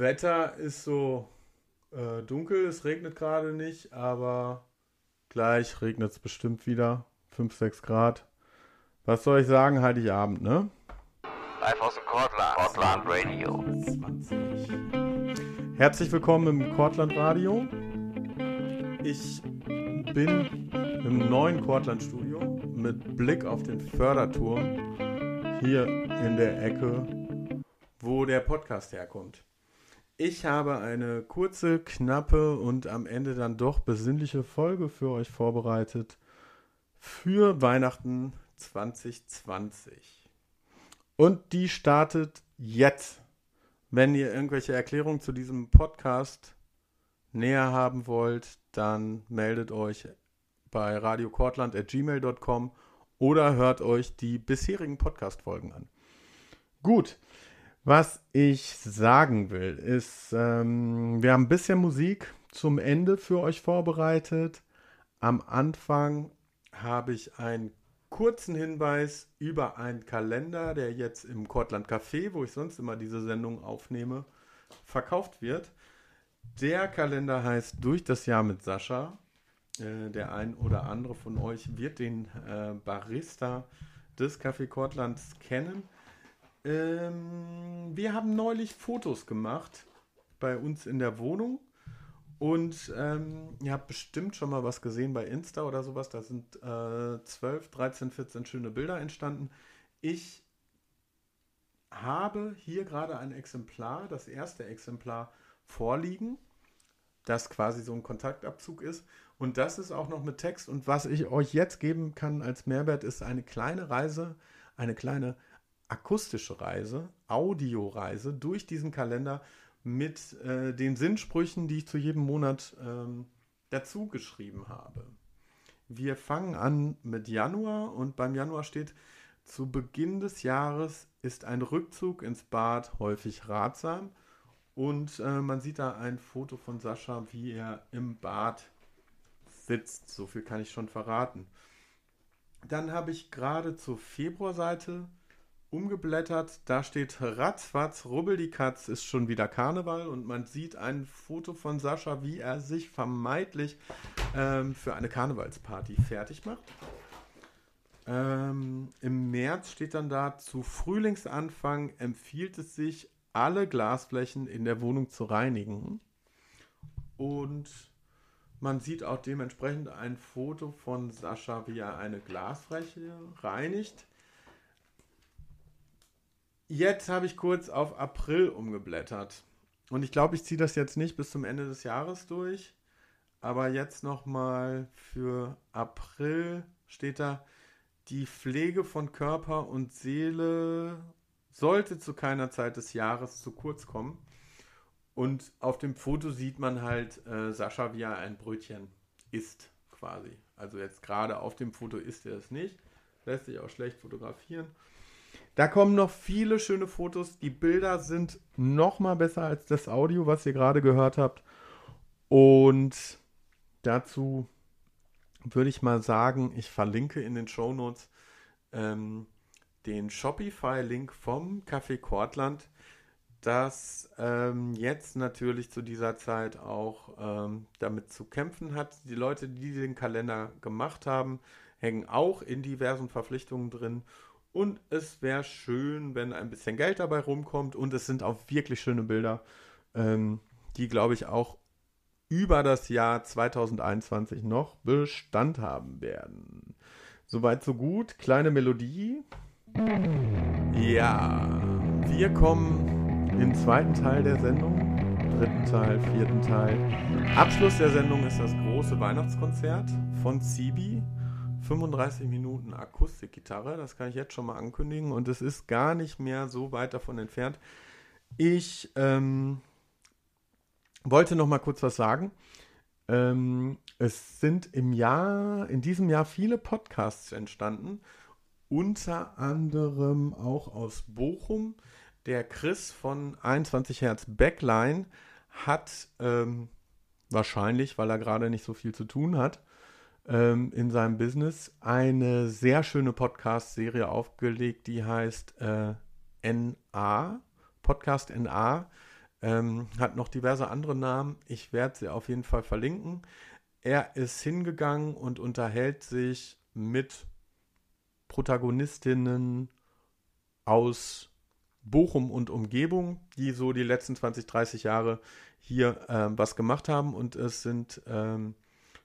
Wetter ist so äh, dunkel, es regnet gerade nicht, aber gleich regnet es bestimmt wieder. 5, 6 Grad. Was soll ich sagen, Heiligabend, ne? Live aus dem Kortland. Kortland Radio. 20. Herzlich willkommen im Kortland Radio. Ich bin im neuen Kortland Studio mit Blick auf den Förderturm hier in der Ecke, wo der Podcast herkommt. Ich habe eine kurze, knappe und am Ende dann doch besinnliche Folge für euch vorbereitet für Weihnachten 2020. Und die startet jetzt. Wenn ihr irgendwelche Erklärungen zu diesem Podcast näher haben wollt, dann meldet euch bei radiokortland.gmail.com oder hört euch die bisherigen Podcast-Folgen an. Gut, was ich sagen will, ist, ähm, wir haben ein bisschen Musik zum Ende für euch vorbereitet. Am Anfang habe ich einen kurzen Hinweis über einen Kalender, der jetzt im Cortland Café, wo ich sonst immer diese Sendung aufnehme, verkauft wird. Der Kalender heißt Durch das Jahr mit Sascha. Äh, der ein oder andere von euch wird den äh, Barista des Café Cortlands kennen. Ähm, wir haben neulich Fotos gemacht bei uns in der Wohnung. Und ähm, ihr habt bestimmt schon mal was gesehen bei Insta oder sowas. Da sind äh, 12, 13, 14 schöne Bilder entstanden. Ich habe hier gerade ein Exemplar, das erste Exemplar vorliegen, das quasi so ein Kontaktabzug ist. Und das ist auch noch mit Text. Und was ich euch jetzt geben kann als Mehrwert, ist eine kleine Reise, eine kleine akustische Reise, Audioreise durch diesen Kalender mit äh, den Sinnsprüchen, die ich zu jedem Monat ähm, dazu geschrieben habe. Wir fangen an mit Januar und beim Januar steht, zu Beginn des Jahres ist ein Rückzug ins Bad häufig ratsam und äh, man sieht da ein Foto von Sascha, wie er im Bad sitzt. So viel kann ich schon verraten. Dann habe ich gerade zur Februarseite umgeblättert. Da steht ratzfatz, rubbel die Katz, ist schon wieder Karneval und man sieht ein Foto von Sascha, wie er sich vermeintlich ähm, für eine Karnevalsparty fertig macht. Ähm, Im März steht dann da, zu Frühlingsanfang empfiehlt es sich, alle Glasflächen in der Wohnung zu reinigen. Und man sieht auch dementsprechend ein Foto von Sascha, wie er eine Glasfläche reinigt. Jetzt habe ich kurz auf April umgeblättert. Und ich glaube, ich ziehe das jetzt nicht bis zum Ende des Jahres durch. Aber jetzt nochmal für April steht da, die Pflege von Körper und Seele sollte zu keiner Zeit des Jahres zu kurz kommen. Und auf dem Foto sieht man halt äh, Sascha, wie er ein Brötchen isst, quasi. Also jetzt gerade auf dem Foto isst er es nicht. Lässt sich auch schlecht fotografieren. Da kommen noch viele schöne Fotos. Die Bilder sind noch mal besser als das Audio, was ihr gerade gehört habt. Und dazu würde ich mal sagen, ich verlinke in den Show Notes ähm, den Shopify-Link vom Café Kortland, das ähm, jetzt natürlich zu dieser Zeit auch ähm, damit zu kämpfen hat. Die Leute, die den Kalender gemacht haben, hängen auch in diversen Verpflichtungen drin und es wäre schön, wenn ein bisschen Geld dabei rumkommt. Und es sind auch wirklich schöne Bilder, ähm, die, glaube ich, auch über das Jahr 2021 noch Bestand haben werden. Soweit, so gut. Kleine Melodie. Ja, wir kommen im zweiten Teil der Sendung, dritten Teil, vierten Teil. Abschluss der Sendung ist das große Weihnachtskonzert von Zibi. 35 Minuten Akustikgitarre, das kann ich jetzt schon mal ankündigen und es ist gar nicht mehr so weit davon entfernt. Ich ähm, wollte noch mal kurz was sagen. Ähm, es sind im Jahr, in diesem Jahr viele Podcasts entstanden, unter anderem auch aus Bochum. Der Chris von 21 Hertz Backline hat ähm, wahrscheinlich, weil er gerade nicht so viel zu tun hat, ähm, in seinem Business eine sehr schöne Podcast-Serie aufgelegt, die heißt äh, NA, Podcast NA. ähm, hat noch diverse andere Namen. Ich werde sie auf jeden Fall verlinken. Er ist hingegangen und unterhält sich mit Protagonistinnen aus Bochum und Umgebung, die so die letzten 20, 30 Jahre hier äh, was gemacht haben. Und es sind ähm,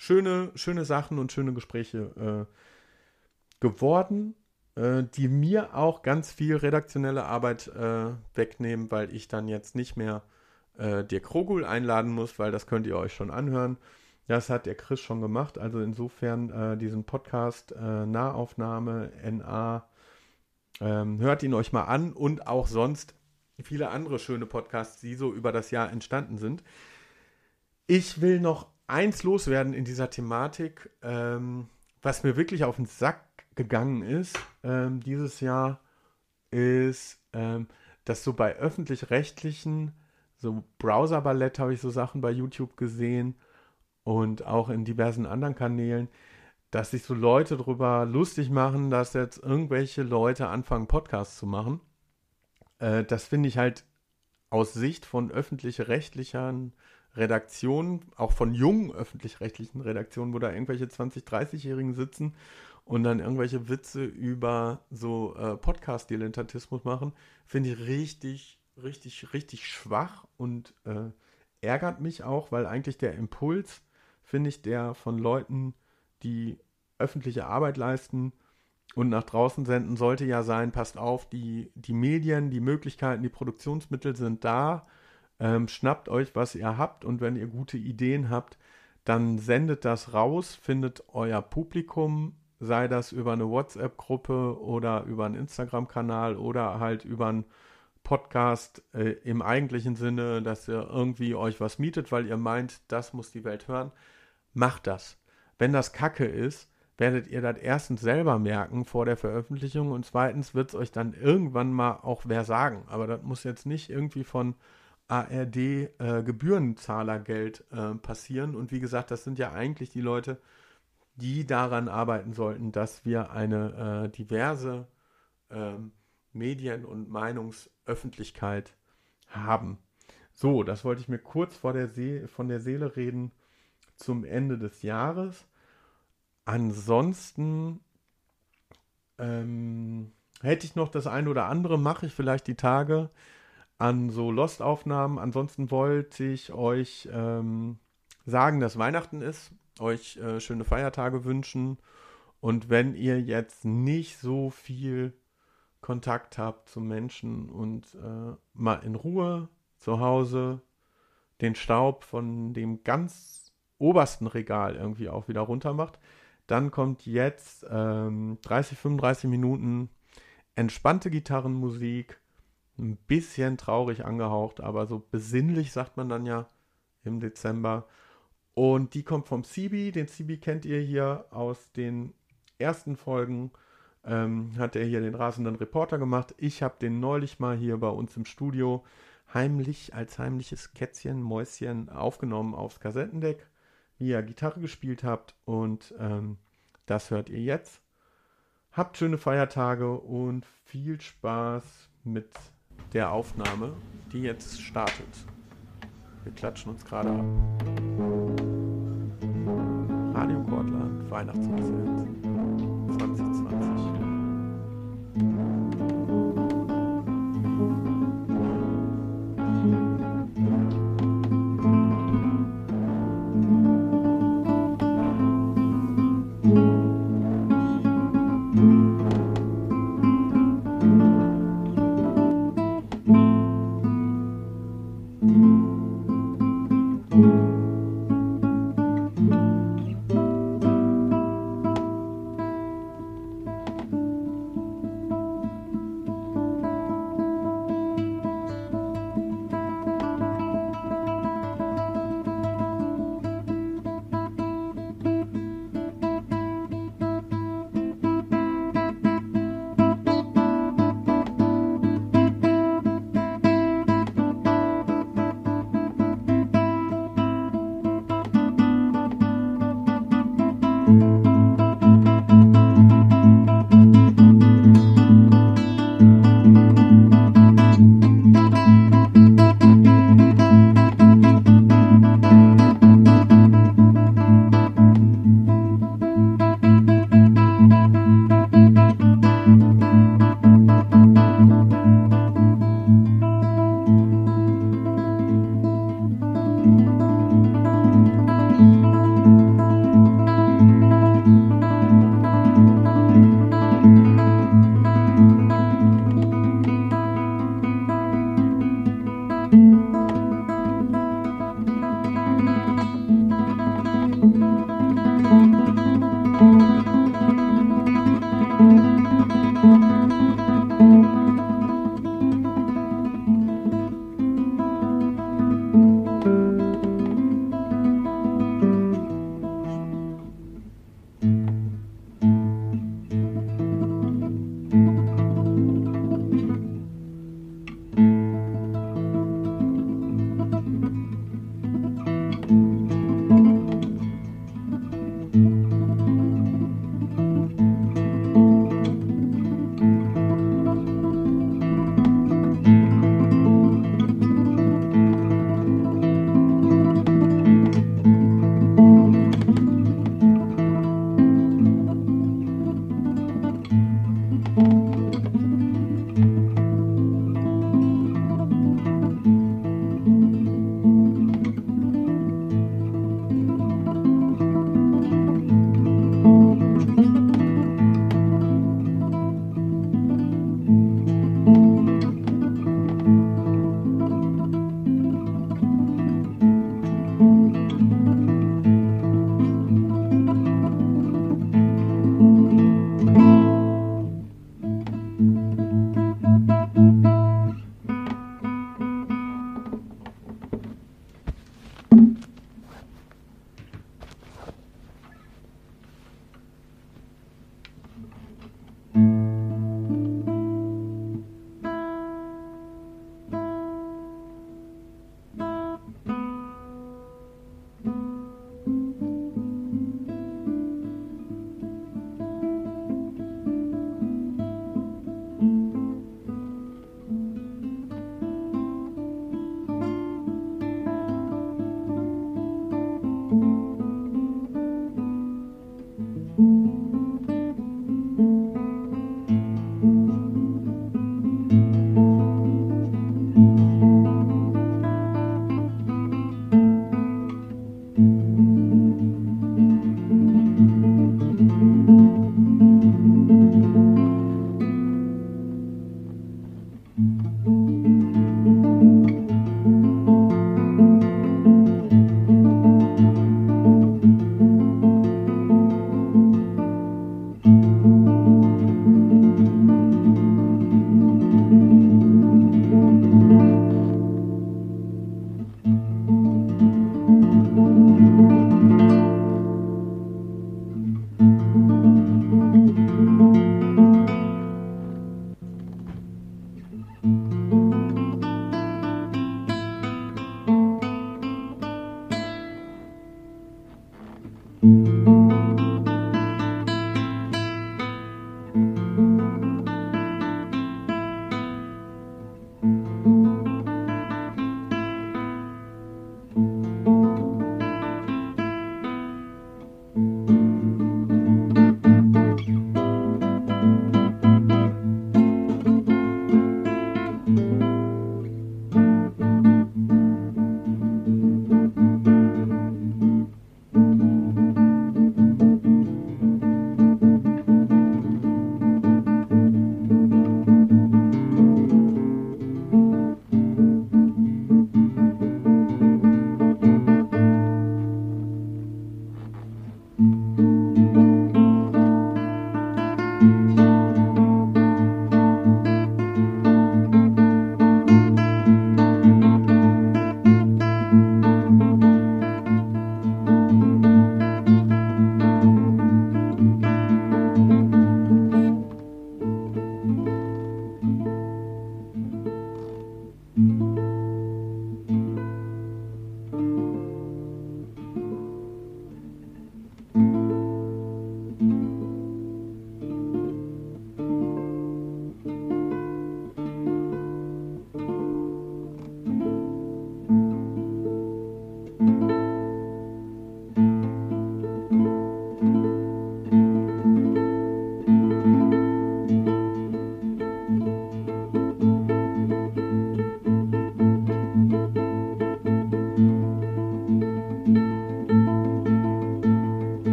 schöne, schöne Sachen und schöne Gespräche äh, geworden, äh, die mir auch ganz viel redaktionelle Arbeit äh, wegnehmen, weil ich dann jetzt nicht mehr äh, Dirk Rogul einladen muss, weil das könnt ihr euch schon anhören. Das hat der Chris schon gemacht. Also insofern äh, diesen Podcast äh, Nahaufnahme NA ähm, hört ihn euch mal an und auch sonst viele andere schöne Podcasts, die so über das Jahr entstanden sind. Ich will noch eins loswerden in dieser Thematik, ähm, was mir wirklich auf den Sack gegangen ist ähm, dieses Jahr, ist, ähm, dass so bei öffentlich-rechtlichen, so Browser-Ballett habe ich so Sachen bei YouTube gesehen und auch in diversen anderen Kanälen, dass sich so Leute darüber lustig machen, dass jetzt irgendwelche Leute anfangen, Podcasts zu machen. Äh, das finde ich halt aus Sicht von öffentlich-rechtlichen Redaktionen, auch von jungen öffentlich-rechtlichen Redaktionen, wo da irgendwelche 20-, 30-Jährigen sitzen und dann irgendwelche Witze über so äh, Podcast-Dilettantismus machen, finde ich richtig, richtig, richtig schwach und äh, ärgert mich auch, weil eigentlich der Impuls, finde ich, der von Leuten, die öffentliche Arbeit leisten und nach draußen senden, sollte ja sein, passt auf, die, die Medien, die Möglichkeiten, die Produktionsmittel sind da, ähm, schnappt euch, was ihr habt und wenn ihr gute Ideen habt, dann sendet das raus, findet euer Publikum, sei das über eine WhatsApp-Gruppe oder über einen Instagram-Kanal oder halt über einen Podcast äh, im eigentlichen Sinne, dass ihr irgendwie euch was mietet, weil ihr meint, das muss die Welt hören. Macht das. Wenn das Kacke ist, werdet ihr das erstens selber merken vor der Veröffentlichung und zweitens wird es euch dann irgendwann mal auch wer sagen. Aber das muss jetzt nicht irgendwie von ARD äh, äh, passieren. Und wie gesagt, das sind ja eigentlich die Leute, die daran arbeiten sollten, dass wir eine äh, diverse ähm, Medien- und Meinungsöffentlichkeit haben. So, das wollte ich mir kurz vor der See von der Seele reden zum Ende des Jahres. Ansonsten ähm, hätte ich noch das eine oder andere, mache ich vielleicht die Tage an so Lost-Aufnahmen. Ansonsten wollte ich euch ähm, sagen, dass Weihnachten ist euch äh, schöne Feiertage wünschen. Und wenn ihr jetzt nicht so viel Kontakt habt zu Menschen und äh, mal in Ruhe zu Hause den Staub von dem ganz obersten Regal irgendwie auch wieder runter macht, dann kommt jetzt ähm, 30, 35 Minuten entspannte Gitarrenmusik, ein bisschen traurig angehaucht, aber so besinnlich sagt man dann ja im Dezember. Und die kommt vom CB. Den CB kennt ihr hier aus den ersten Folgen. Ähm, hat er hier den rasenden Reporter gemacht. Ich habe den neulich mal hier bei uns im Studio heimlich als heimliches Kätzchen, Mäuschen aufgenommen aufs Kassettendeck, wie ihr Gitarre gespielt habt. Und ähm, das hört ihr jetzt. Habt schöne Feiertage und viel Spaß mit der Aufnahme, die jetzt startet. Wir klatschen uns gerade ab. Radio Kortland, Weihnachtskonzert 2020.